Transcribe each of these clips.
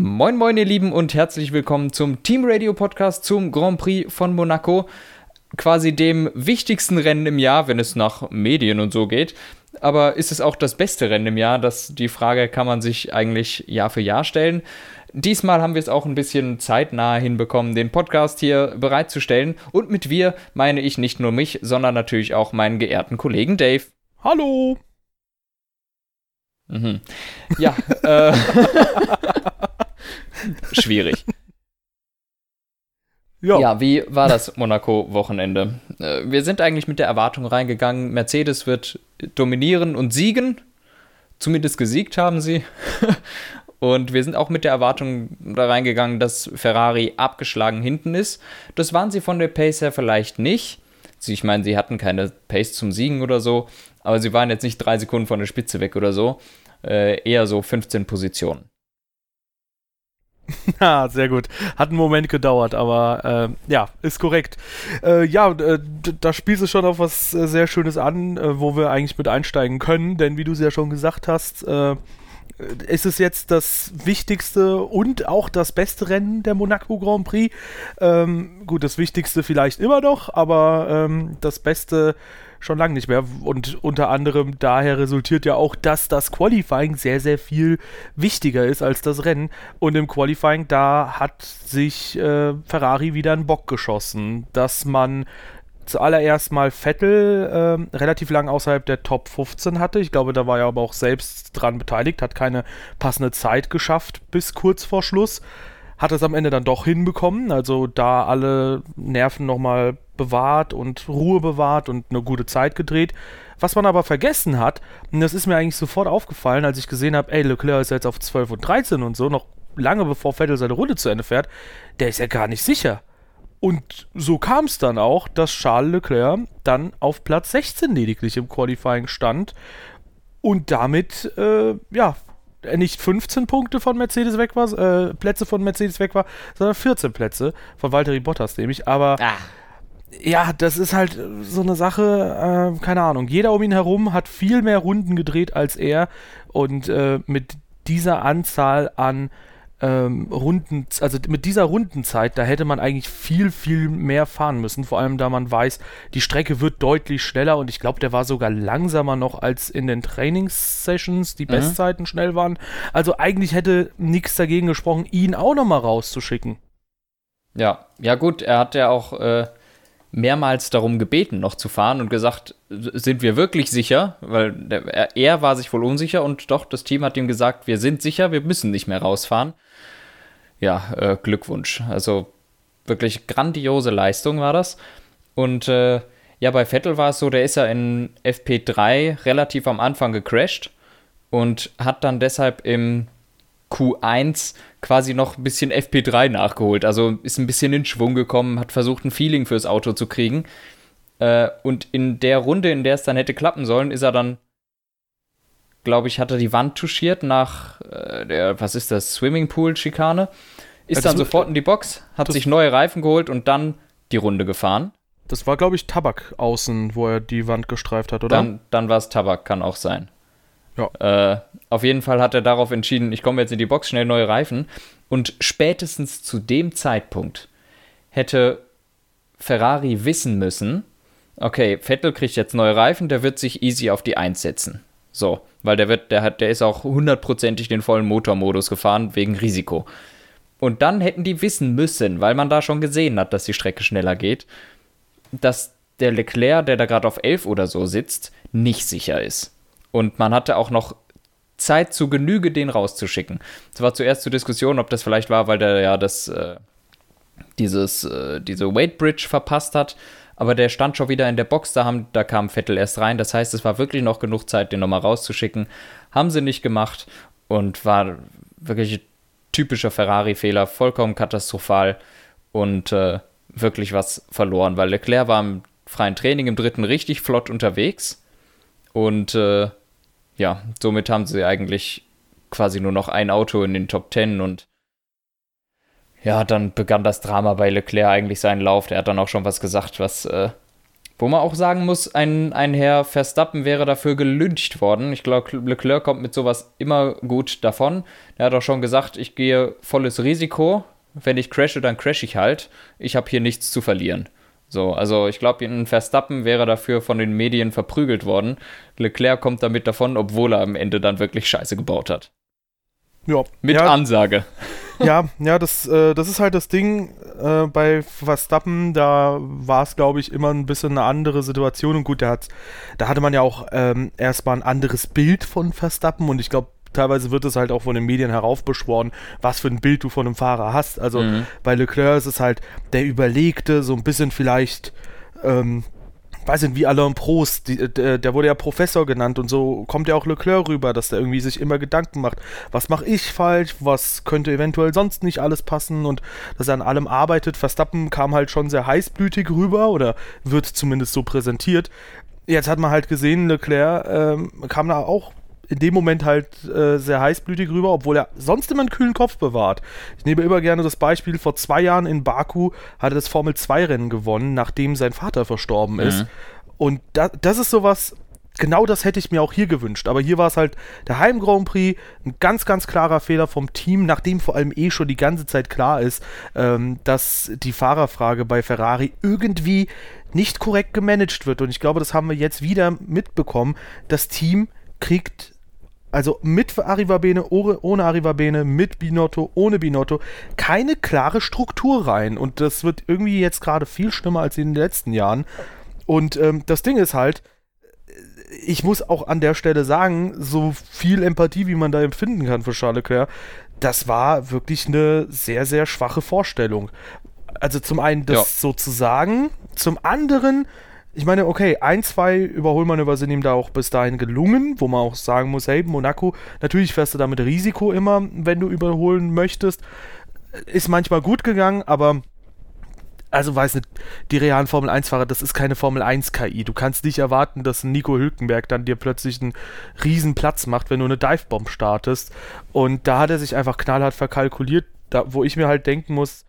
Moin, moin, ihr Lieben, und herzlich willkommen zum Team Radio Podcast zum Grand Prix von Monaco. Quasi dem wichtigsten Rennen im Jahr, wenn es nach Medien und so geht. Aber ist es auch das beste Rennen im Jahr? Das, die Frage kann man sich eigentlich Jahr für Jahr stellen. Diesmal haben wir es auch ein bisschen zeitnah hinbekommen, den Podcast hier bereitzustellen. Und mit wir meine ich nicht nur mich, sondern natürlich auch meinen geehrten Kollegen Dave. Hallo! Mhm. Ja, äh, schwierig. Ja. ja. wie war das Monaco-Wochenende? Äh, wir sind eigentlich mit der Erwartung reingegangen, Mercedes wird dominieren und siegen. Zumindest gesiegt haben sie. Und wir sind auch mit der Erwartung da reingegangen, dass Ferrari abgeschlagen hinten ist. Das waren sie von der Pace her vielleicht nicht. Ich meine, sie hatten keine Pace zum Siegen oder so, aber sie waren jetzt nicht drei Sekunden von der Spitze weg oder so. Äh, eher so 15 Positionen. Ah, sehr gut. Hat einen Moment gedauert, aber äh, ja, ist korrekt. Äh, ja, äh, da spielst du schon auf was äh, sehr Schönes an, äh, wo wir eigentlich mit einsteigen können, denn wie du es ja schon gesagt hast, ist es jetzt das wichtigste und auch das beste Rennen der Monaco Grand Prix. Ähm, gut, das wichtigste vielleicht immer noch, aber ähm, das beste schon lange nicht mehr. Und unter anderem daher resultiert ja auch, dass das Qualifying sehr, sehr viel wichtiger ist als das Rennen. Und im Qualifying, da hat sich äh, Ferrari wieder einen Bock geschossen, dass man zuallererst mal Vettel äh, relativ lang außerhalb der Top 15 hatte. Ich glaube, da war er aber auch selbst dran beteiligt, hat keine passende Zeit geschafft bis kurz vor Schluss. Hat es am Ende dann doch hinbekommen, also da alle Nerven nochmal bewahrt und Ruhe bewahrt und eine gute Zeit gedreht. Was man aber vergessen hat, und das ist mir eigentlich sofort aufgefallen, als ich gesehen habe, ey, Leclerc ist jetzt auf 12 und 13 und so, noch lange bevor Vettel seine Runde zu Ende fährt, der ist ja gar nicht sicher. Und so kam es dann auch, dass Charles Leclerc dann auf Platz 16 lediglich im Qualifying stand und damit, äh, ja, nicht 15 Punkte von Mercedes weg war, äh, Plätze von Mercedes weg war, sondern 14 Plätze von Valtteri Bottas nämlich. Aber ah. Ja, das ist halt so eine Sache, äh, keine Ahnung. Jeder um ihn herum hat viel mehr Runden gedreht als er und äh, mit dieser Anzahl an ähm, Runden, also mit dieser Rundenzeit, da hätte man eigentlich viel, viel mehr fahren müssen. Vor allem, da man weiß, die Strecke wird deutlich schneller und ich glaube, der war sogar langsamer noch als in den Trainingssessions, die mhm. Bestzeiten schnell waren. Also eigentlich hätte nichts dagegen gesprochen, ihn auch nochmal rauszuschicken. Ja, ja gut, er hat ja auch äh, mehrmals darum gebeten, noch zu fahren und gesagt, sind wir wirklich sicher? Weil der, er war sich wohl unsicher und doch, das Team hat ihm gesagt, wir sind sicher, wir müssen nicht mehr rausfahren ja, äh, Glückwunsch. Also wirklich grandiose Leistung war das. Und äh, ja, bei Vettel war es so, der ist ja in FP3 relativ am Anfang gecrashed und hat dann deshalb im Q1 quasi noch ein bisschen FP3 nachgeholt. Also ist ein bisschen in Schwung gekommen, hat versucht, ein Feeling fürs Auto zu kriegen. Äh, und in der Runde, in der es dann hätte klappen sollen, ist er dann glaube ich, hat er die Wand touchiert nach äh, der, was ist das, Swimmingpool-Schikane. Ist ja, dann sofort in die Box, hat sich neue Reifen geholt und dann die Runde gefahren. Das war, glaube ich, Tabak außen, wo er die Wand gestreift hat, oder? Dann, dann war es Tabak, kann auch sein. Ja. Äh, auf jeden Fall hat er darauf entschieden, ich komme jetzt in die Box, schnell neue Reifen. Und spätestens zu dem Zeitpunkt hätte Ferrari wissen müssen, okay, Vettel kriegt jetzt neue Reifen, der wird sich easy auf die 1 setzen. So, weil der wird, der hat, der ist auch hundertprozentig den vollen Motormodus gefahren wegen Risiko. Und dann hätten die wissen müssen, weil man da schon gesehen hat, dass die Strecke schneller geht, dass der Leclerc, der da gerade auf 11 oder so sitzt, nicht sicher ist. Und man hatte auch noch Zeit zu Genüge, den rauszuschicken. Es war zuerst zur Diskussion, ob das vielleicht war, weil der ja das, äh, dieses, äh, diese Weight Bridge verpasst hat aber der stand schon wieder in der Box, da, haben, da kam Vettel erst rein. Das heißt, es war wirklich noch genug Zeit, den nochmal rauszuschicken. Haben sie nicht gemacht und war wirklich typischer Ferrari-Fehler, vollkommen katastrophal und äh, wirklich was verloren, weil Leclerc war im freien Training im dritten richtig flott unterwegs und äh, ja, somit haben sie eigentlich quasi nur noch ein Auto in den Top Ten und ja, dann begann das Drama bei Leclerc eigentlich seinen Lauf. Der hat dann auch schon was gesagt, was äh, Wo man auch sagen muss, ein, ein Herr Verstappen wäre dafür gelyncht worden. Ich glaube, Leclerc kommt mit sowas immer gut davon. Er hat auch schon gesagt, ich gehe volles Risiko. Wenn ich crashe, dann crash ich halt. Ich habe hier nichts zu verlieren. So, also ich glaube, ein Verstappen wäre dafür von den Medien verprügelt worden. Leclerc kommt damit davon, obwohl er am Ende dann wirklich Scheiße gebaut hat. Ja. Mit ja. Ansage. Ja, ja, das, äh, das ist halt das Ding äh, bei Verstappen, da war es, glaube ich, immer ein bisschen eine andere Situation. Und gut, der hat, da hatte man ja auch ähm, erstmal ein anderes Bild von Verstappen und ich glaube, teilweise wird es halt auch von den Medien heraufbeschworen, was für ein Bild du von einem Fahrer hast. Also mhm. bei Leclerc ist es halt der Überlegte, so ein bisschen vielleicht ähm, weiß nicht, wie Alain Prost, die, der, der, wurde ja Professor genannt und so kommt ja auch Leclerc rüber, dass der irgendwie sich immer Gedanken macht, was mache ich falsch, was könnte eventuell sonst nicht alles passen und dass er an allem arbeitet. Verstappen kam halt schon sehr heißblütig rüber oder wird zumindest so präsentiert. Jetzt hat man halt gesehen, Leclerc ähm, kam da auch in dem Moment halt äh, sehr heißblütig rüber, obwohl er sonst immer einen kühlen Kopf bewahrt. Ich nehme immer gerne das Beispiel, vor zwei Jahren in Baku hat er das Formel-2-Rennen gewonnen, nachdem sein Vater verstorben mhm. ist. Und da, das ist sowas, genau das hätte ich mir auch hier gewünscht. Aber hier war es halt der Heim Grand Prix, ein ganz, ganz klarer Fehler vom Team, nachdem vor allem eh schon die ganze Zeit klar ist, ähm, dass die Fahrerfrage bei Ferrari irgendwie nicht korrekt gemanagt wird. Und ich glaube, das haben wir jetzt wieder mitbekommen. Das Team kriegt also mit Arrivabene, ohne Arrivabene, mit Binotto, ohne Binotto, keine klare Struktur rein. Und das wird irgendwie jetzt gerade viel schlimmer als in den letzten Jahren. Und ähm, das Ding ist halt, ich muss auch an der Stelle sagen, so viel Empathie, wie man da empfinden kann für Charles Leclerc, das war wirklich eine sehr, sehr schwache Vorstellung. Also zum einen das ja. so zu sagen, zum anderen ich meine, okay, ein, zwei Überholmanöver sind ihm da auch bis dahin gelungen, wo man auch sagen muss, hey, Monaco, natürlich fährst du da mit Risiko immer, wenn du überholen möchtest. Ist manchmal gut gegangen, aber also weiß nicht, die realen Formel 1-Fahrer, das ist keine Formel 1-KI. Du kannst nicht erwarten, dass Nico Hülkenberg dann dir plötzlich einen riesen Platz macht, wenn du eine Divebomb startest. Und da hat er sich einfach knallhart verkalkuliert, da, wo ich mir halt denken muss,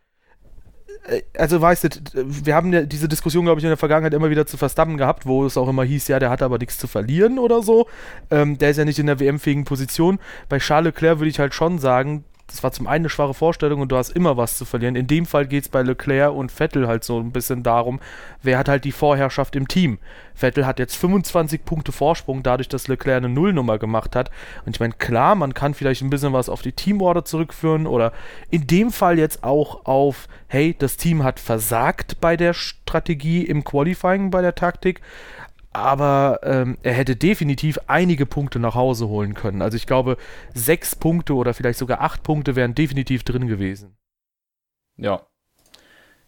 also weißt du, wir haben ja diese Diskussion, glaube ich, in der Vergangenheit immer wieder zu Verstappen gehabt, wo es auch immer hieß, ja, der hat aber nichts zu verlieren oder so. Ähm, der ist ja nicht in der WM-fähigen Position. Bei Charles Leclerc würde ich halt schon sagen, das war zum einen eine schwache Vorstellung und du hast immer was zu verlieren. In dem Fall geht es bei Leclerc und Vettel halt so ein bisschen darum, wer hat halt die Vorherrschaft im Team. Vettel hat jetzt 25 Punkte Vorsprung, dadurch, dass Leclerc eine Nullnummer gemacht hat. Und ich meine, klar, man kann vielleicht ein bisschen was auf die Teamorder zurückführen oder in dem Fall jetzt auch auf, hey, das Team hat versagt bei der Strategie im Qualifying, bei der Taktik aber ähm, er hätte definitiv einige Punkte nach Hause holen können. Also ich glaube, sechs Punkte oder vielleicht sogar acht Punkte wären definitiv drin gewesen. Ja.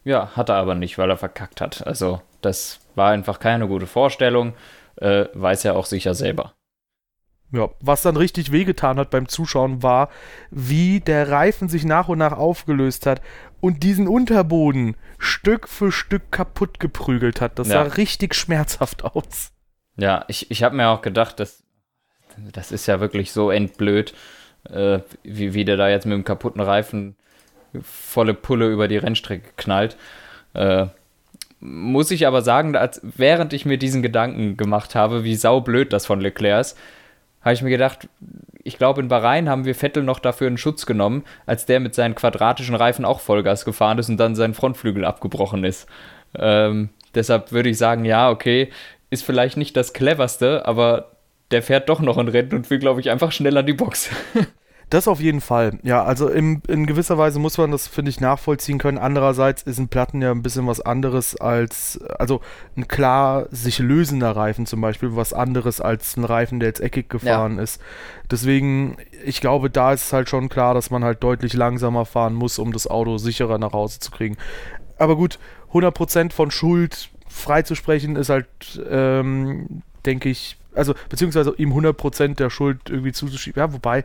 Ja, hat er aber nicht, weil er verkackt hat. Also das war einfach keine gute Vorstellung, äh, weiß er auch sicher selber. Ja, was dann richtig wehgetan hat beim Zuschauen war, wie der Reifen sich nach und nach aufgelöst hat und diesen Unterboden Stück für Stück kaputt geprügelt hat. Das ja. sah richtig schmerzhaft aus. Ja, ich, ich habe mir auch gedacht, das, das ist ja wirklich so endblöd, äh, wie, wie der da jetzt mit dem kaputten Reifen volle Pulle über die Rennstrecke knallt. Äh, muss ich aber sagen, als, während ich mir diesen Gedanken gemacht habe, wie saublöd das von Leclerc ist, habe ich mir gedacht, ich glaube, in Bahrain haben wir Vettel noch dafür einen Schutz genommen, als der mit seinen quadratischen Reifen auch Vollgas gefahren ist und dann sein Frontflügel abgebrochen ist. Ähm, deshalb würde ich sagen, ja, okay, ist vielleicht nicht das cleverste, aber der fährt doch noch ein Rennen und will, glaube ich, einfach schnell an die Box. Das auf jeden Fall. Ja, also im, in gewisser Weise muss man das, finde ich, nachvollziehen können. Andererseits ist ein Platten ja ein bisschen was anderes als, also ein klar sich lösender Reifen zum Beispiel, was anderes als ein Reifen, der jetzt eckig gefahren ja. ist. Deswegen, ich glaube, da ist es halt schon klar, dass man halt deutlich langsamer fahren muss, um das Auto sicherer nach Hause zu kriegen. Aber gut, 100% von Schuld freizusprechen ist halt, ähm, denke ich, also beziehungsweise ihm 100% der Schuld irgendwie zuzuschieben. Ja, wobei,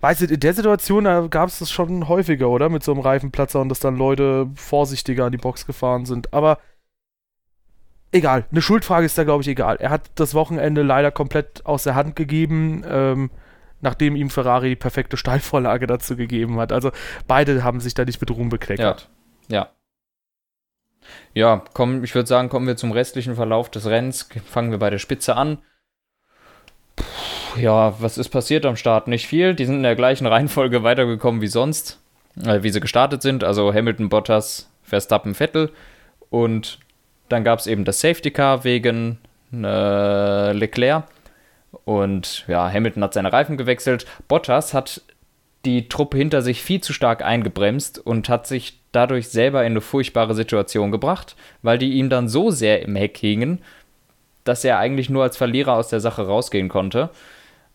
weißt du, in der Situation gab es das schon häufiger, oder? Mit so einem Reifenplatzer und dass dann Leute vorsichtiger an die Box gefahren sind. Aber egal, eine Schuldfrage ist da, glaube ich, egal. Er hat das Wochenende leider komplett aus der Hand gegeben, ähm, nachdem ihm Ferrari die perfekte Steilvorlage dazu gegeben hat. Also beide haben sich da nicht mit Ruhm bekleckert. Ja. ja. Ja, komm, ich würde sagen, kommen wir zum restlichen Verlauf des Rennens. Fangen wir bei der Spitze an. Puh, ja, was ist passiert am Start? Nicht viel. Die sind in der gleichen Reihenfolge weitergekommen wie sonst, äh, wie sie gestartet sind. Also Hamilton, Bottas, Verstappen, Vettel. Und dann gab es eben das Safety Car wegen äh, Leclerc. Und ja, Hamilton hat seine Reifen gewechselt. Bottas hat die Truppe hinter sich viel zu stark eingebremst und hat sich dadurch selber in eine furchtbare Situation gebracht, weil die ihm dann so sehr im Heck hingen, dass er eigentlich nur als Verlierer aus der Sache rausgehen konnte.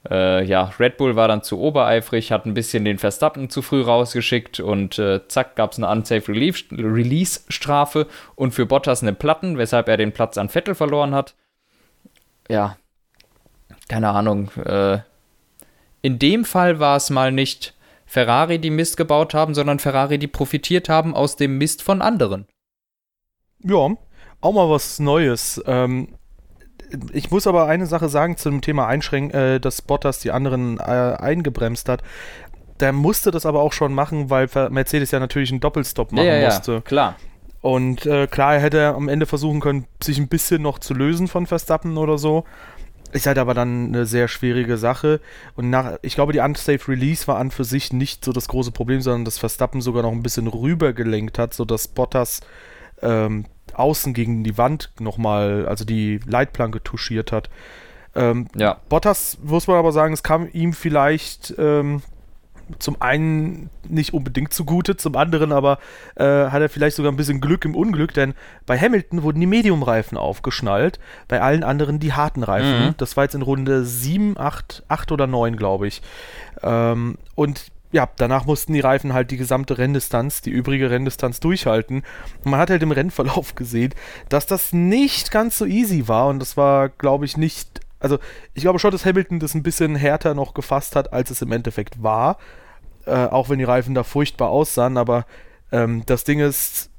Äh, ja, Red Bull war dann zu obereifrig, hat ein bisschen den Verstappen zu früh rausgeschickt und äh, zack, gab es eine Unsafe Release-Strafe und für Bottas eine Platten, weshalb er den Platz an Vettel verloren hat. Ja, keine Ahnung. Äh, in dem Fall war es mal nicht Ferrari, die Mist gebaut haben, sondern Ferrari, die profitiert haben aus dem Mist von anderen. Ja, auch mal was Neues. Ähm, ich muss aber eine Sache sagen zum Thema Einschränken, äh, dass Bottas die anderen äh, eingebremst hat. Der musste das aber auch schon machen, weil Mercedes ja natürlich einen Doppelstopp machen ja, ja, musste. Ja, klar. Und äh, klar, er hätte am Ende versuchen können, sich ein bisschen noch zu lösen von Verstappen oder so. Ist halt aber dann eine sehr schwierige Sache. Und nach, ich glaube, die Unsafe Release war an für sich nicht so das große Problem, sondern dass Verstappen sogar noch ein bisschen rübergelenkt hat, sodass Bottas ähm, außen gegen die Wand nochmal, also die Leitplanke touchiert hat. Ähm, ja. Bottas, muss man aber sagen, es kam ihm vielleicht ähm, zum einen nicht unbedingt zugute, zum anderen aber äh, hat er vielleicht sogar ein bisschen Glück im Unglück, denn bei Hamilton wurden die Medium-Reifen aufgeschnallt, bei allen anderen die harten Reifen. Mhm. Das war jetzt in Runde 7, 8, 8 oder 9, glaube ich. Ähm, und ja, danach mussten die Reifen halt die gesamte Renndistanz, die übrige Renndistanz durchhalten. Und man hat halt im Rennverlauf gesehen, dass das nicht ganz so easy war und das war, glaube ich, nicht also ich glaube schon, dass Hamilton das ein bisschen härter noch gefasst hat, als es im Endeffekt war. Äh, auch wenn die Reifen da furchtbar aussahen, aber ähm, das Ding ist,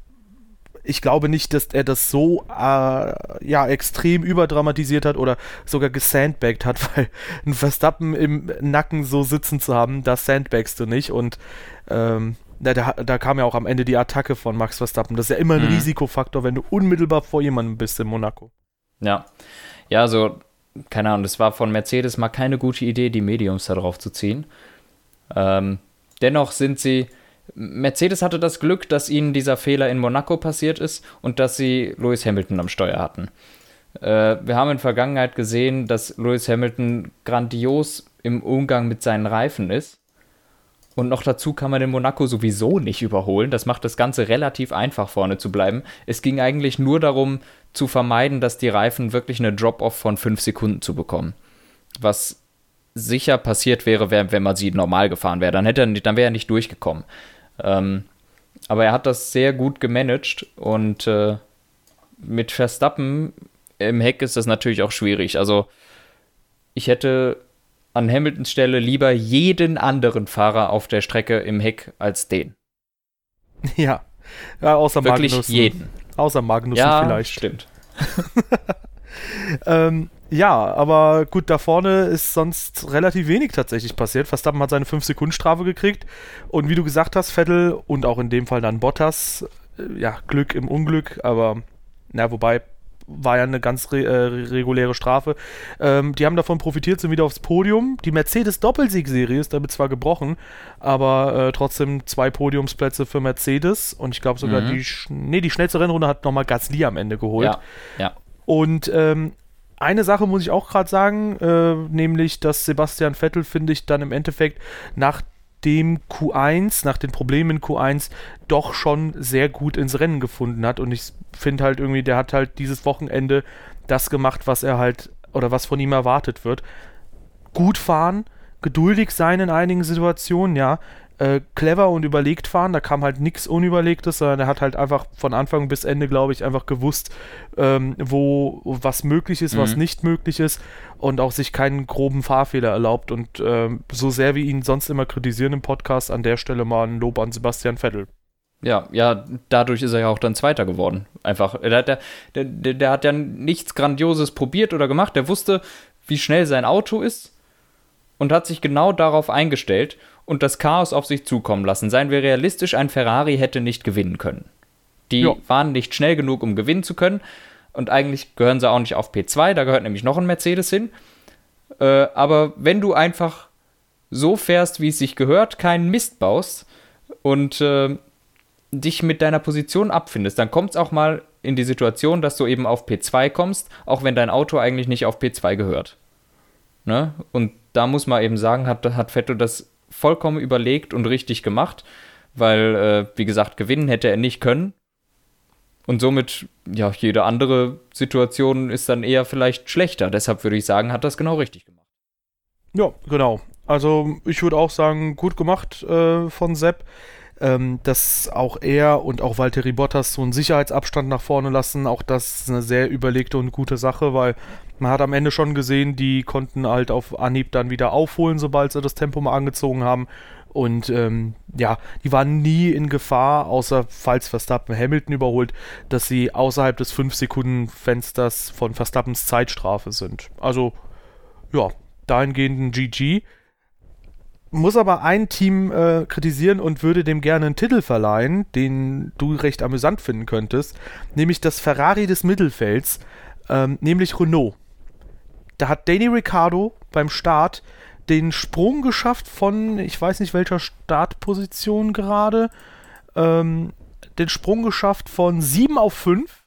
ich glaube nicht, dass er das so äh, ja extrem überdramatisiert hat oder sogar gesandbagged hat, weil ein Verstappen im Nacken so sitzen zu haben, das sandbagst du nicht und ähm, da, da, kam ja auch am Ende die Attacke von Max Verstappen. Das ist ja immer ein mhm. Risikofaktor, wenn du unmittelbar vor jemandem bist in Monaco. Ja. Ja, so keine Ahnung, das war von Mercedes mal keine gute Idee, die Mediums da drauf zu ziehen. Ähm, dennoch sind sie. Mercedes hatte das Glück, dass ihnen dieser Fehler in Monaco passiert ist und dass sie Lewis Hamilton am Steuer hatten. Äh, wir haben in der Vergangenheit gesehen, dass Lewis Hamilton grandios im Umgang mit seinen Reifen ist. Und noch dazu kann man in Monaco sowieso nicht überholen. Das macht das Ganze relativ einfach, vorne zu bleiben. Es ging eigentlich nur darum, zu vermeiden, dass die Reifen wirklich eine Drop-off von 5 Sekunden zu bekommen. Was sicher passiert wäre, wenn man sie normal gefahren wäre. Dann, dann wäre er nicht durchgekommen. Ähm, aber er hat das sehr gut gemanagt und äh, mit Verstappen im Heck ist das natürlich auch schwierig. Also ich hätte an Hamiltons Stelle lieber jeden anderen Fahrer auf der Strecke im Heck als den. Ja, ja außer Wirklich Magnussen. jeden. Außer Magnussen ja, vielleicht. stimmt. ähm, ja, aber gut, da vorne ist sonst relativ wenig tatsächlich passiert. Verstappen hat seine 5-Sekunden-Strafe gekriegt. Und wie du gesagt hast, Vettel und auch in dem Fall dann Bottas, äh, ja, Glück im Unglück, aber na, wobei war ja eine ganz re äh, reguläre Strafe. Ähm, die haben davon profitiert, sind wieder aufs Podium. Die Mercedes-Doppelsieg-Serie ist damit zwar gebrochen, aber äh, trotzdem zwei Podiumsplätze für Mercedes und ich glaube sogar mhm. die, nee, die schnellste Rennrunde hat nochmal Gasly am Ende geholt. Ja, ja. Und ähm, eine Sache muss ich auch gerade sagen, äh, nämlich, dass Sebastian Vettel, finde ich, dann im Endeffekt nach dem Q1, nach den Problemen in Q1, doch schon sehr gut ins Rennen gefunden hat. Und ich finde halt irgendwie, der hat halt dieses Wochenende das gemacht, was er halt oder was von ihm erwartet wird. Gut fahren, geduldig sein in einigen Situationen, ja äh, clever und überlegt fahren. Da kam halt nichts Unüberlegtes, sondern er hat halt einfach von Anfang bis Ende, glaube ich, einfach gewusst, ähm, wo was möglich ist, mhm. was nicht möglich ist und auch sich keinen groben Fahrfehler erlaubt. Und ähm, so sehr wir ihn sonst immer kritisieren im Podcast, an der Stelle mal ein Lob an Sebastian Vettel. Ja, ja, dadurch ist er ja auch dann Zweiter geworden. Einfach. Der, der, der, der hat ja nichts Grandioses probiert oder gemacht. Der wusste, wie schnell sein Auto ist und hat sich genau darauf eingestellt und das Chaos auf sich zukommen lassen. Seien wir realistisch, ein Ferrari hätte nicht gewinnen können. Die ja. waren nicht schnell genug, um gewinnen zu können. Und eigentlich gehören sie auch nicht auf P2, da gehört nämlich noch ein Mercedes hin. Äh, aber wenn du einfach so fährst, wie es sich gehört, keinen Mist baust und äh, dich mit deiner Position abfindest, dann kommt es auch mal in die Situation, dass du eben auf P2 kommst, auch wenn dein Auto eigentlich nicht auf P2 gehört. Ne? Und da muss man eben sagen, hat, hat Vettel das vollkommen überlegt und richtig gemacht, weil, äh, wie gesagt, gewinnen hätte er nicht können. Und somit, ja, jede andere Situation ist dann eher vielleicht schlechter. Deshalb würde ich sagen, hat das genau richtig gemacht. Ja, genau. Also ich würde auch sagen, gut gemacht äh, von Sepp ähm, dass auch er und auch Valtteri Bottas so einen Sicherheitsabstand nach vorne lassen. Auch das ist eine sehr überlegte und gute Sache, weil man hat am Ende schon gesehen, die konnten halt auf Anhieb dann wieder aufholen, sobald sie das Tempo mal angezogen haben. Und ähm, ja, die waren nie in Gefahr, außer falls Verstappen Hamilton überholt, dass sie außerhalb des 5-Sekunden-Fensters von Verstappens Zeitstrafe sind. Also, ja, dahingehend ein GG muss aber ein Team äh, kritisieren und würde dem gerne einen Titel verleihen, den du recht amüsant finden könntest, nämlich das Ferrari des Mittelfelds, ähm, nämlich Renault. Da hat Danny Ricciardo beim Start den Sprung geschafft von, ich weiß nicht welcher Startposition gerade, ähm, den Sprung geschafft von 7 auf 5.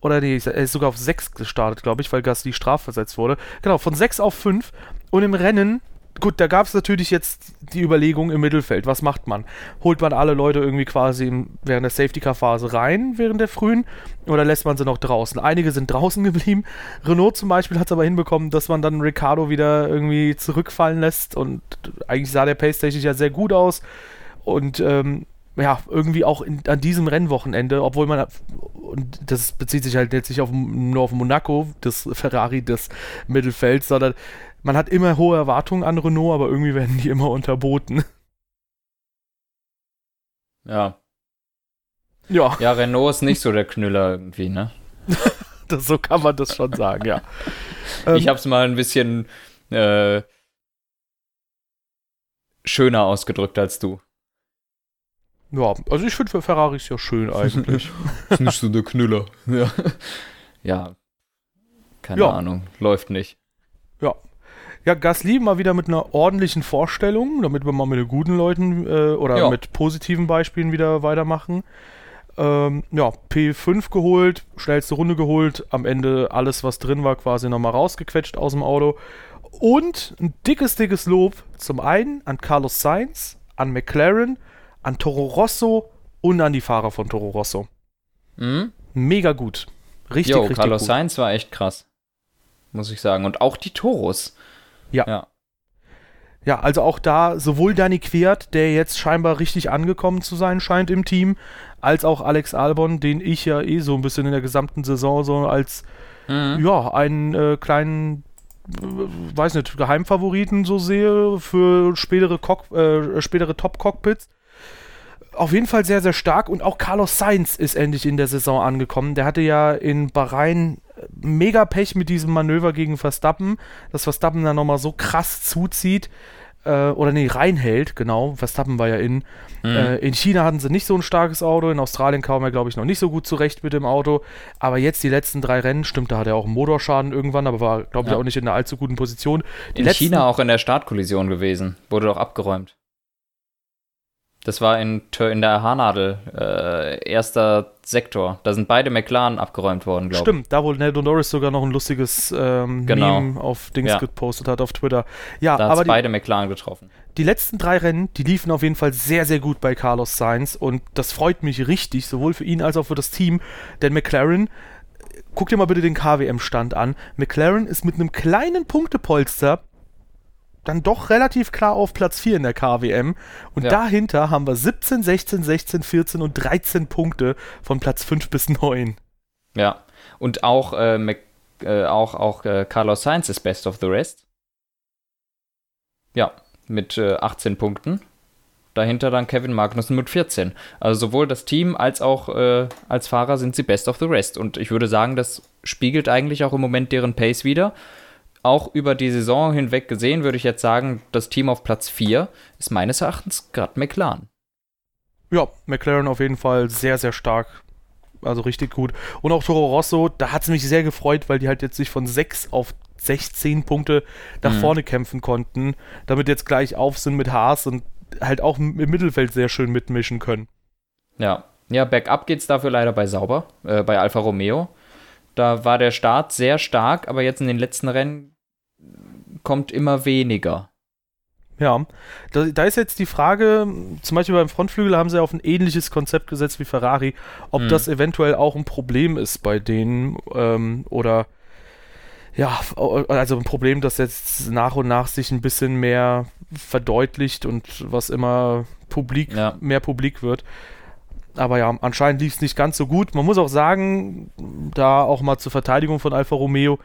Oder nee, er ist sogar auf 6 gestartet, glaube ich, weil Gasly strafversetzt wurde. Genau, von 6 auf 5. Und im Rennen gut, da gab es natürlich jetzt die Überlegung im Mittelfeld. Was macht man? Holt man alle Leute irgendwie quasi während der Safety-Car-Phase rein, während der frühen, oder lässt man sie noch draußen? Einige sind draußen geblieben. Renault zum Beispiel hat es aber hinbekommen, dass man dann Ricardo wieder irgendwie zurückfallen lässt und eigentlich sah der Pace technisch ja sehr gut aus und ähm, ja, irgendwie auch in, an diesem Rennwochenende, obwohl man, und das bezieht sich halt jetzt nicht auf, nur auf Monaco, das Ferrari des Mittelfelds, sondern man hat immer hohe Erwartungen an Renault, aber irgendwie werden die immer unterboten. Ja. Ja. Ja, Renault ist nicht so der Knüller irgendwie, ne? das, so kann man das schon sagen, ja. ich ähm, hab's mal ein bisschen äh, schöner ausgedrückt als du. Ja, also ich finde Ferraris ja schön eigentlich. ist nicht so der Knüller. Ja. Ja. Keine ja. Ahnung. Läuft nicht. Ja, ja, Gasly mal wieder mit einer ordentlichen Vorstellung, damit wir mal mit den guten Leuten äh, oder ja. mit positiven Beispielen wieder weitermachen. Ähm, ja, P5 geholt, schnellste Runde geholt, am Ende alles, was drin war, quasi nochmal rausgequetscht aus dem Auto. Und ein dickes, dickes Lob zum einen an Carlos Sainz, an McLaren, an Toro Rosso und an die Fahrer von Toro Rosso. Mhm. Mega gut. Richtig, jo, richtig Carlos gut. Sainz war echt krass. Muss ich sagen. Und auch die Toros. Ja. ja. Ja, also auch da sowohl Danny Quert, der jetzt scheinbar richtig angekommen zu sein scheint im Team, als auch Alex Albon, den ich ja eh so ein bisschen in der gesamten Saison so als mhm. ja, einen äh, kleinen äh, weiß nicht, Geheimfavoriten so sehe für spätere, Cock äh, spätere Top-Cockpits auf jeden Fall sehr, sehr stark und auch Carlos Sainz ist endlich in der Saison angekommen. Der hatte ja in Bahrain mega Pech mit diesem Manöver gegen Verstappen, dass Verstappen dann nochmal so krass zuzieht äh, oder nee, reinhält, genau. Verstappen war ja in. Mhm. Äh, in China hatten sie nicht so ein starkes Auto, in Australien kam er, glaube ich, noch nicht so gut zurecht mit dem Auto. Aber jetzt die letzten drei Rennen, stimmt, da hat er auch einen Motorschaden irgendwann, aber war, glaube ich, ja. auch nicht in einer allzu guten Position. Die in letzten, China auch in der Startkollision gewesen, wurde doch abgeräumt. Das war in, in der Haarnadel, äh, erster Sektor. Da sind beide McLaren abgeräumt worden, glaube ich. Stimmt, da wo Nando Norris sogar noch ein lustiges ähm, genau. Meme auf Dings ja. gepostet hat auf Twitter. Ja, da aber die, beide McLaren getroffen. Die letzten drei Rennen, die liefen auf jeden Fall sehr, sehr gut bei Carlos Sainz und das freut mich richtig, sowohl für ihn als auch für das Team, denn McLaren guck dir mal bitte den KWM-Stand an. McLaren ist mit einem kleinen Punktepolster dann doch relativ klar auf Platz 4 in der KWM. Und ja. dahinter haben wir 17, 16, 16, 14 und 13 Punkte von Platz 5 bis 9. Ja, und auch, äh, Mac, äh, auch, auch äh, Carlos Sainz ist Best of the Rest. Ja, mit 18 äh, Punkten. Dahinter dann Kevin Magnussen mit 14. Also sowohl das Team als auch äh, als Fahrer sind sie Best of the Rest. Und ich würde sagen, das spiegelt eigentlich auch im Moment deren Pace wieder auch über die Saison hinweg gesehen, würde ich jetzt sagen, das Team auf Platz 4 ist meines Erachtens gerade McLaren. Ja, McLaren auf jeden Fall sehr, sehr stark. Also richtig gut. Und auch Toro Rosso, da hat es mich sehr gefreut, weil die halt jetzt sich von 6 auf 16 Punkte nach mhm. vorne kämpfen konnten, damit jetzt gleich auf sind mit Haas und halt auch im Mittelfeld sehr schön mitmischen können. Ja, ja, bergab geht es dafür leider bei Sauber, äh, bei Alfa Romeo. Da war der Start sehr stark, aber jetzt in den letzten Rennen kommt immer weniger. Ja, da, da, ist jetzt die Frage, zum Beispiel beim Frontflügel haben sie auf ein ähnliches Konzept gesetzt wie Ferrari, ob mhm. das eventuell auch ein Problem ist bei denen ähm, oder ja, also ein Problem, das jetzt nach und nach sich ein bisschen mehr verdeutlicht und was immer publik, ja. mehr publik wird. Aber ja, anscheinend lief es nicht ganz so gut. Man muss auch sagen, da auch mal zur Verteidigung von Alfa Romeo,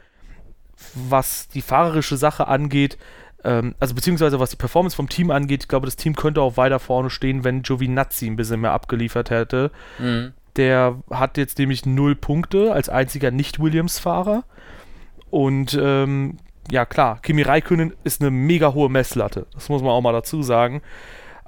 was die fahrerische Sache angeht, ähm, also beziehungsweise was die Performance vom Team angeht, ich glaube, das Team könnte auch weiter vorne stehen, wenn Giovinazzi ein bisschen mehr abgeliefert hätte. Mhm. Der hat jetzt nämlich null Punkte als einziger Nicht-Williams-Fahrer. Und ähm, ja, klar, Kimi Räikkönen ist eine mega hohe Messlatte. Das muss man auch mal dazu sagen.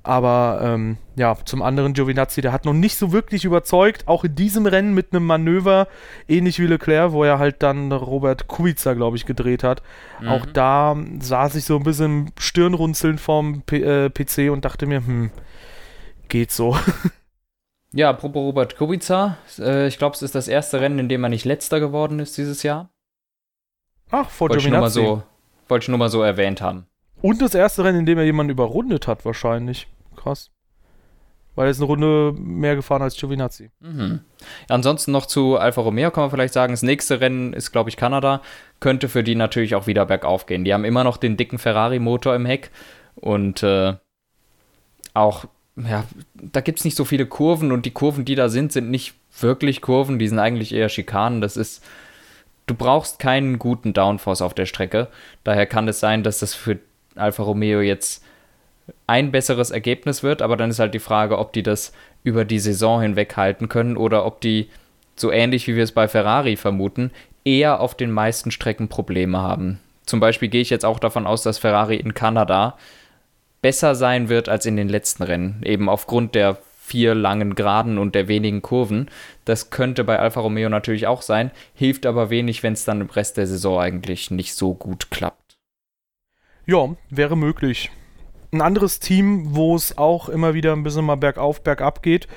Aber ähm, ja, zum anderen Giovinazzi, der hat noch nicht so wirklich überzeugt, auch in diesem Rennen mit einem Manöver, ähnlich wie Leclerc, wo er halt dann Robert Kubica, glaube ich, gedreht hat. Mhm. Auch da saß ich so ein bisschen Stirnrunzeln vom P äh, PC und dachte mir, hm, geht so. Ja, apropos Robert Kubica, äh, ich glaube, es ist das erste Rennen, in dem er nicht letzter geworden ist dieses Jahr. Ach, vor Wollte Giovinazzi. Ich so, wollte ich nur mal so erwähnt haben. Und das erste Rennen, in dem er jemanden überrundet hat, wahrscheinlich krass. Weil er ist eine Runde mehr gefahren als Giovinazzi. Mhm. Ansonsten noch zu Alfa Romeo kann man vielleicht sagen, das nächste Rennen ist, glaube ich, Kanada. Könnte für die natürlich auch wieder bergauf gehen. Die haben immer noch den dicken Ferrari-Motor im Heck. Und äh, auch, ja, da gibt es nicht so viele Kurven. Und die Kurven, die da sind, sind nicht wirklich Kurven. Die sind eigentlich eher Schikanen. Das ist, du brauchst keinen guten Downforce auf der Strecke. Daher kann es sein, dass das für Alfa Romeo jetzt ein besseres Ergebnis wird, aber dann ist halt die Frage, ob die das über die Saison hinweg halten können oder ob die, so ähnlich wie wir es bei Ferrari vermuten, eher auf den meisten Strecken Probleme haben. Zum Beispiel gehe ich jetzt auch davon aus, dass Ferrari in Kanada besser sein wird als in den letzten Rennen, eben aufgrund der vier langen Geraden und der wenigen Kurven. Das könnte bei Alfa Romeo natürlich auch sein, hilft aber wenig, wenn es dann im Rest der Saison eigentlich nicht so gut klappt. Ja, wäre möglich ein anderes Team, wo es auch immer wieder ein bisschen mal bergauf, bergab geht.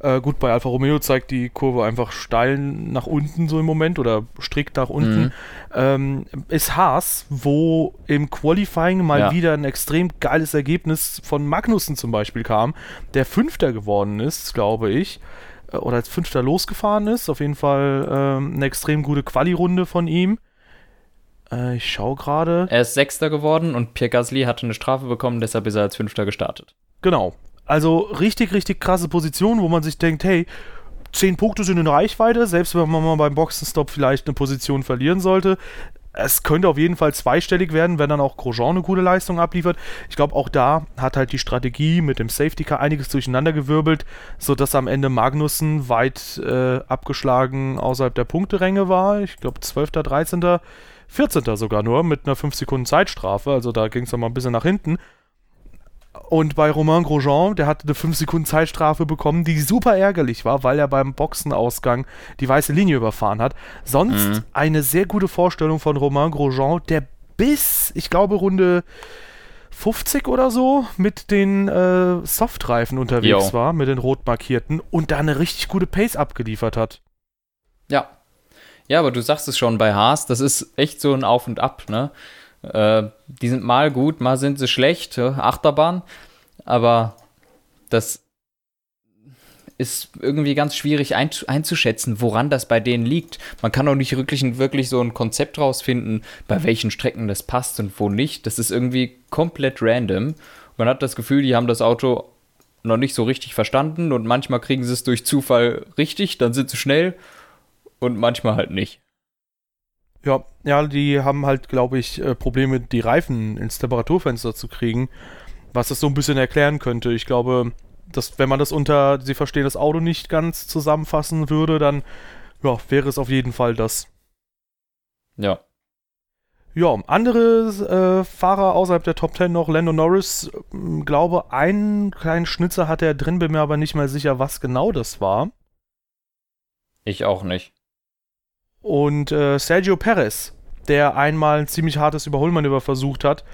Äh, gut, bei Alfa Romeo zeigt die Kurve einfach steil nach unten so im Moment oder strikt nach unten. Mhm. Ähm, ist Haas, wo im Qualifying mal ja. wieder ein extrem geiles Ergebnis von Magnussen zum Beispiel kam, der Fünfter geworden ist, glaube ich. Äh, oder als Fünfter losgefahren ist. Auf jeden Fall ähm, eine extrem gute Quali-Runde von ihm. Äh, ich schaue gerade. Er ist Sechster geworden und Pierre Gasly hatte eine Strafe bekommen, deshalb ist er als Fünfter gestartet. Genau. Also richtig, richtig krasse Position, wo man sich denkt, hey, zehn Punkte sind in Reichweite, selbst wenn man mal beim Boxenstopp vielleicht eine Position verlieren sollte. Es könnte auf jeden Fall zweistellig werden, wenn dann auch Grosjean eine gute Leistung abliefert. Ich glaube, auch da hat halt die Strategie mit dem Safety Car einiges durcheinandergewirbelt, sodass am Ende Magnussen weit äh, abgeschlagen außerhalb der Punkteränge war. Ich glaube, 12., 13. 14. sogar nur mit einer 5 Sekunden Zeitstrafe. Also da ging es dann mal ein bisschen nach hinten. Und bei Romain Grosjean, der hatte eine 5 Sekunden Zeitstrafe bekommen, die super ärgerlich war, weil er beim Boxenausgang die weiße Linie überfahren hat. Sonst mhm. eine sehr gute Vorstellung von Romain Grosjean, der bis, ich glaube, Runde 50 oder so mit den äh, Softreifen unterwegs jo. war, mit den rot markierten und da eine richtig gute Pace abgeliefert hat. Ja, ja, aber du sagst es schon bei Haas, das ist echt so ein Auf und Ab, ne? Äh, die sind mal gut, mal sind sie schlecht, Achterbahn, aber das ist irgendwie ganz schwierig einzuschätzen, woran das bei denen liegt. Man kann auch nicht wirklich, wirklich so ein Konzept rausfinden, bei welchen Strecken das passt und wo nicht. Das ist irgendwie komplett random. Man hat das Gefühl, die haben das Auto noch nicht so richtig verstanden und manchmal kriegen sie es durch Zufall richtig, dann sind sie schnell und manchmal halt nicht. Ja, ja, die haben halt, glaube ich, äh, Probleme, die Reifen ins Temperaturfenster zu kriegen, was das so ein bisschen erklären könnte. Ich glaube, dass wenn man das unter, sie verstehen das Auto nicht ganz zusammenfassen würde, dann ja, wäre es auf jeden Fall das. Ja. Ja, andere äh, Fahrer außerhalb der Top 10 noch, Lando Norris, äh, glaube, einen kleinen Schnitzer hatte er drin, bin mir aber nicht mal sicher, was genau das war. Ich auch nicht. Und äh, Sergio Perez, der einmal ein ziemlich hartes Überholmanöver versucht hat,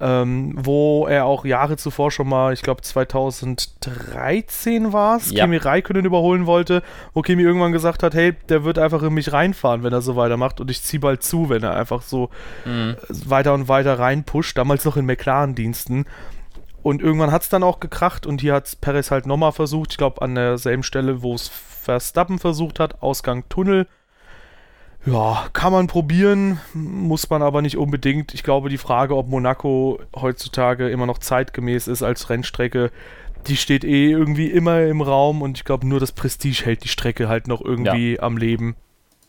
ähm, wo er auch Jahre zuvor schon mal, ich glaube 2013 war es, ja. Kimi Räikkönen überholen wollte, wo Kimi irgendwann gesagt hat, hey, der wird einfach in mich reinfahren, wenn er so weitermacht und ich ziehe bald zu, wenn er einfach so mhm. weiter und weiter reinpusht, damals noch in McLaren-Diensten. Und irgendwann hat es dann auch gekracht und hier hat Perez halt nochmal versucht, ich glaube an derselben Stelle, wo es Verstappen versucht hat, Ausgang Tunnel, ja, kann man probieren, muss man aber nicht unbedingt. Ich glaube, die Frage, ob Monaco heutzutage immer noch zeitgemäß ist als Rennstrecke, die steht eh irgendwie immer im Raum und ich glaube, nur das Prestige hält die Strecke halt noch irgendwie ja. am Leben.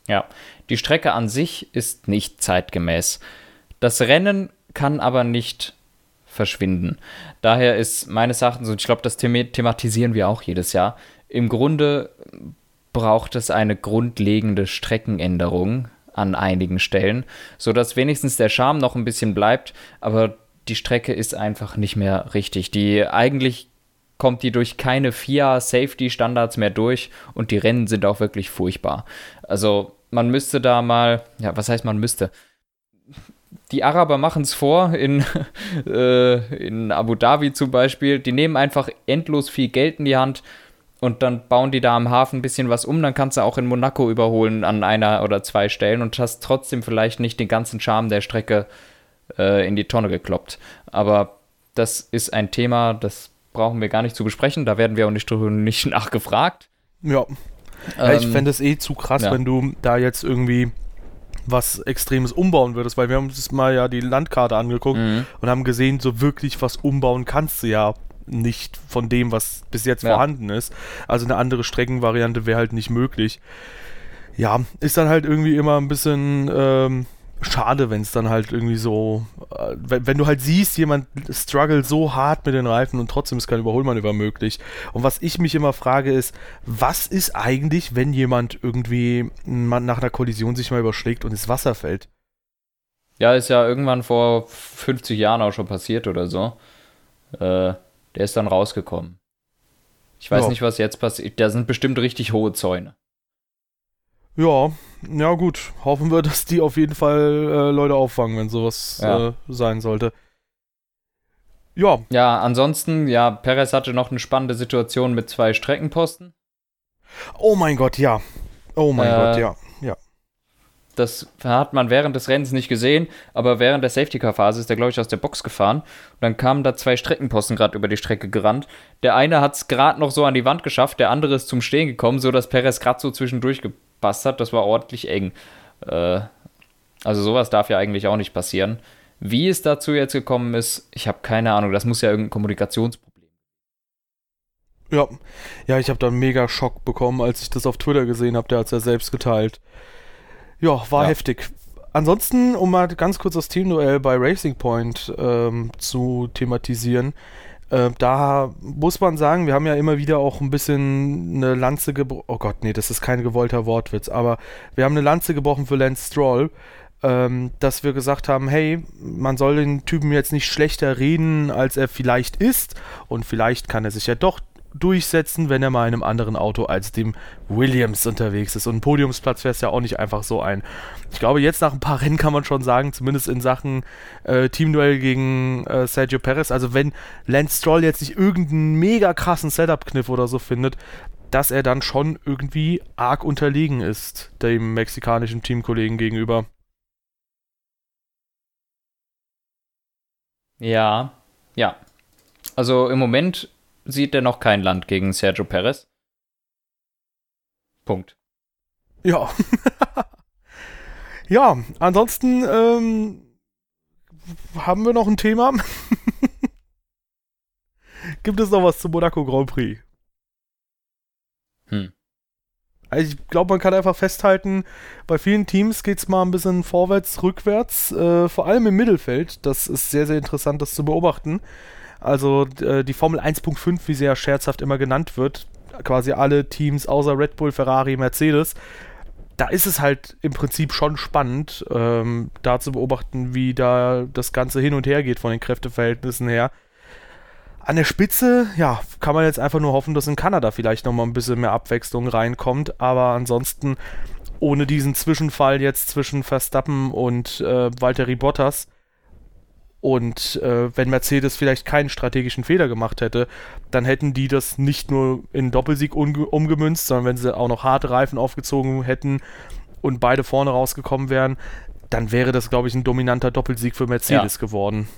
Ja, die Strecke an sich ist nicht zeitgemäß. Das Rennen kann aber nicht verschwinden. Daher ist meines Erachtens, und ich glaube, das thematisieren wir auch jedes Jahr, im Grunde braucht es eine grundlegende Streckenänderung an einigen Stellen, sodass wenigstens der Charme noch ein bisschen bleibt, aber die Strecke ist einfach nicht mehr richtig. Die eigentlich kommt die durch keine FIA Safety Standards mehr durch und die Rennen sind auch wirklich furchtbar. Also man müsste da mal, ja, was heißt man müsste? Die Araber machen es vor, in, äh, in Abu Dhabi zum Beispiel. Die nehmen einfach endlos viel Geld in die Hand, und dann bauen die da am Hafen ein bisschen was um, dann kannst du auch in Monaco überholen an einer oder zwei Stellen und hast trotzdem vielleicht nicht den ganzen Charme der Strecke äh, in die Tonne gekloppt. Aber das ist ein Thema, das brauchen wir gar nicht zu besprechen, da werden wir auch nicht, nicht nachgefragt. Ja. ja ich ähm, fände es eh zu krass, ja. wenn du da jetzt irgendwie was Extremes umbauen würdest, weil wir haben uns mal ja die Landkarte angeguckt mhm. und haben gesehen, so wirklich was umbauen kannst du ja nicht von dem, was bis jetzt ja. vorhanden ist. Also eine andere Streckenvariante wäre halt nicht möglich. Ja, ist dann halt irgendwie immer ein bisschen ähm, schade, wenn es dann halt irgendwie so, äh, wenn, wenn, du halt siehst, jemand struggelt so hart mit den Reifen und trotzdem ist kein Überholmanöver möglich. Und was ich mich immer frage ist, was ist eigentlich, wenn jemand irgendwie nach einer Kollision sich mal überschlägt und ins Wasser fällt? Ja, ist ja irgendwann vor 50 Jahren auch schon passiert oder so. Äh, der ist dann rausgekommen. Ich weiß ja. nicht, was jetzt passiert. Da sind bestimmt richtig hohe Zäune. Ja, ja gut. Hoffen wir, dass die auf jeden Fall äh, Leute auffangen, wenn sowas ja. äh, sein sollte. Ja. Ja, ansonsten, ja, Perez hatte noch eine spannende Situation mit zwei Streckenposten. Oh mein Gott, ja. Oh mein äh, Gott, ja. Das hat man während des Rennens nicht gesehen, aber während der Safety-Car-Phase ist er, glaube ich, aus der Box gefahren. Und dann kamen da zwei Streckenposten gerade über die Strecke gerannt. Der eine hat es gerade noch so an die Wand geschafft, der andere ist zum Stehen gekommen, sodass Perez gerade so zwischendurch gepasst hat. Das war ordentlich eng. Äh, also sowas darf ja eigentlich auch nicht passieren. Wie es dazu jetzt gekommen ist, ich habe keine Ahnung. Das muss ja irgendein Kommunikationsproblem ja, ja, ich habe da einen mega Schock bekommen, als ich das auf Twitter gesehen habe. Der hat es ja selbst geteilt. Ja, war ja. heftig. Ansonsten, um mal ganz kurz das Teamduell bei Racing Point ähm, zu thematisieren, äh, da muss man sagen, wir haben ja immer wieder auch ein bisschen eine Lanze gebrochen. Oh Gott, nee, das ist kein gewollter Wortwitz, aber wir haben eine Lanze gebrochen für Lance Stroll, ähm, dass wir gesagt haben, hey, man soll den Typen jetzt nicht schlechter reden, als er vielleicht ist und vielleicht kann er sich ja doch durchsetzen, wenn er mal in einem anderen Auto als dem Williams unterwegs ist. Und ein Podiumsplatz wäre es ja auch nicht einfach so ein. Ich glaube, jetzt nach ein paar Rennen kann man schon sagen, zumindest in Sachen äh, Teamduell gegen äh, Sergio Perez, also wenn Lance Stroll jetzt nicht irgendeinen mega krassen Setup-Kniff oder so findet, dass er dann schon irgendwie arg unterlegen ist dem mexikanischen Teamkollegen gegenüber. Ja, ja. Also im Moment sieht er noch kein Land gegen Sergio Perez. Punkt. Ja. ja, ansonsten ähm, haben wir noch ein Thema. Gibt es noch was zum Monaco Grand Prix? Hm. Also ich glaube, man kann einfach festhalten, bei vielen Teams geht es mal ein bisschen vorwärts, rückwärts, äh, vor allem im Mittelfeld. Das ist sehr, sehr interessant, das zu beobachten. Also äh, die Formel 1.5, wie sie ja scherzhaft immer genannt wird, quasi alle Teams außer Red Bull, Ferrari, Mercedes, da ist es halt im Prinzip schon spannend, ähm, da zu beobachten, wie da das Ganze hin und her geht von den Kräfteverhältnissen her. An der Spitze, ja, kann man jetzt einfach nur hoffen, dass in Kanada vielleicht nochmal ein bisschen mehr Abwechslung reinkommt, aber ansonsten ohne diesen Zwischenfall jetzt zwischen Verstappen und äh, Valtteri Bottas und äh, wenn Mercedes vielleicht keinen strategischen Fehler gemacht hätte, dann hätten die das nicht nur in Doppelsieg umgemünzt, sondern wenn sie auch noch harte Reifen aufgezogen hätten und beide vorne rausgekommen wären, dann wäre das, glaube ich, ein dominanter Doppelsieg für Mercedes ja. geworden.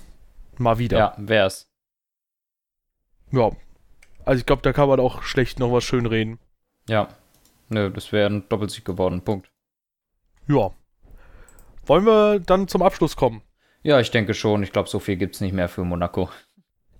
Mal wieder. Ja, wär's. Ja. Also ich glaube, da kann man auch schlecht noch was schön reden. Ja. Nö, das wäre ein Doppelsieg geworden. Punkt. Ja. Wollen wir dann zum Abschluss kommen? Ja, ich denke schon. Ich glaube, so viel gibt es nicht mehr für Monaco.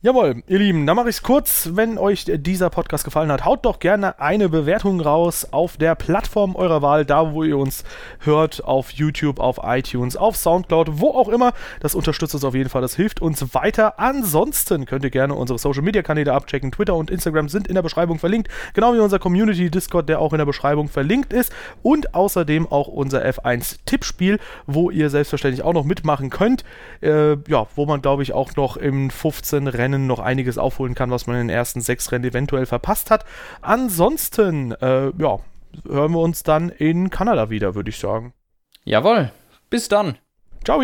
Jawohl, ihr Lieben, dann mache ich es kurz. Wenn euch dieser Podcast gefallen hat, haut doch gerne eine Bewertung raus auf der Plattform eurer Wahl, da wo ihr uns hört, auf YouTube, auf iTunes, auf Soundcloud, wo auch immer. Das unterstützt uns auf jeden Fall, das hilft uns weiter. Ansonsten könnt ihr gerne unsere Social Media Kanäle abchecken. Twitter und Instagram sind in der Beschreibung verlinkt, genau wie unser Community Discord, der auch in der Beschreibung verlinkt ist. Und außerdem auch unser F1-Tippspiel, wo ihr selbstverständlich auch noch mitmachen könnt. Äh, ja, wo man, glaube ich, auch noch im 15 Rennen Rennen noch einiges aufholen kann, was man in den ersten sechs Rennen eventuell verpasst hat. Ansonsten, äh, ja, hören wir uns dann in Kanada wieder, würde ich sagen. Jawohl. Bis dann. Ciao.